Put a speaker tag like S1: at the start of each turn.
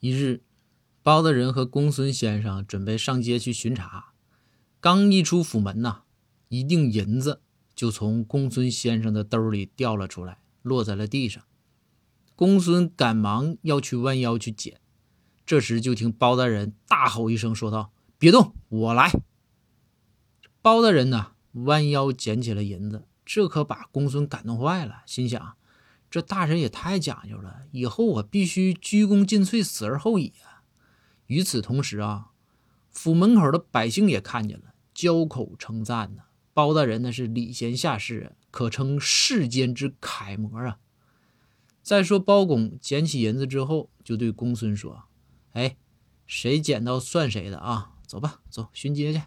S1: 一日，包大人和公孙先生准备上街去巡查，刚一出府门呐，一锭银子就从公孙先生的兜里掉了出来，落在了地上。公孙赶忙要去弯腰去捡，这时就听包大人大吼一声，说道：“别动，我来。”包大人呢，弯腰捡起了银子，这可把公孙感动坏了，心想。这大人也太讲究了，以后我必须鞠躬尽瘁，死而后已啊！与此同时啊，府门口的百姓也看见了，交口称赞呢。包大人那是礼贤下士，可称世间之楷模啊！再说包公捡起银子之后，就对公孙说：“哎，谁捡到算谁的啊！走吧，走巡街去。”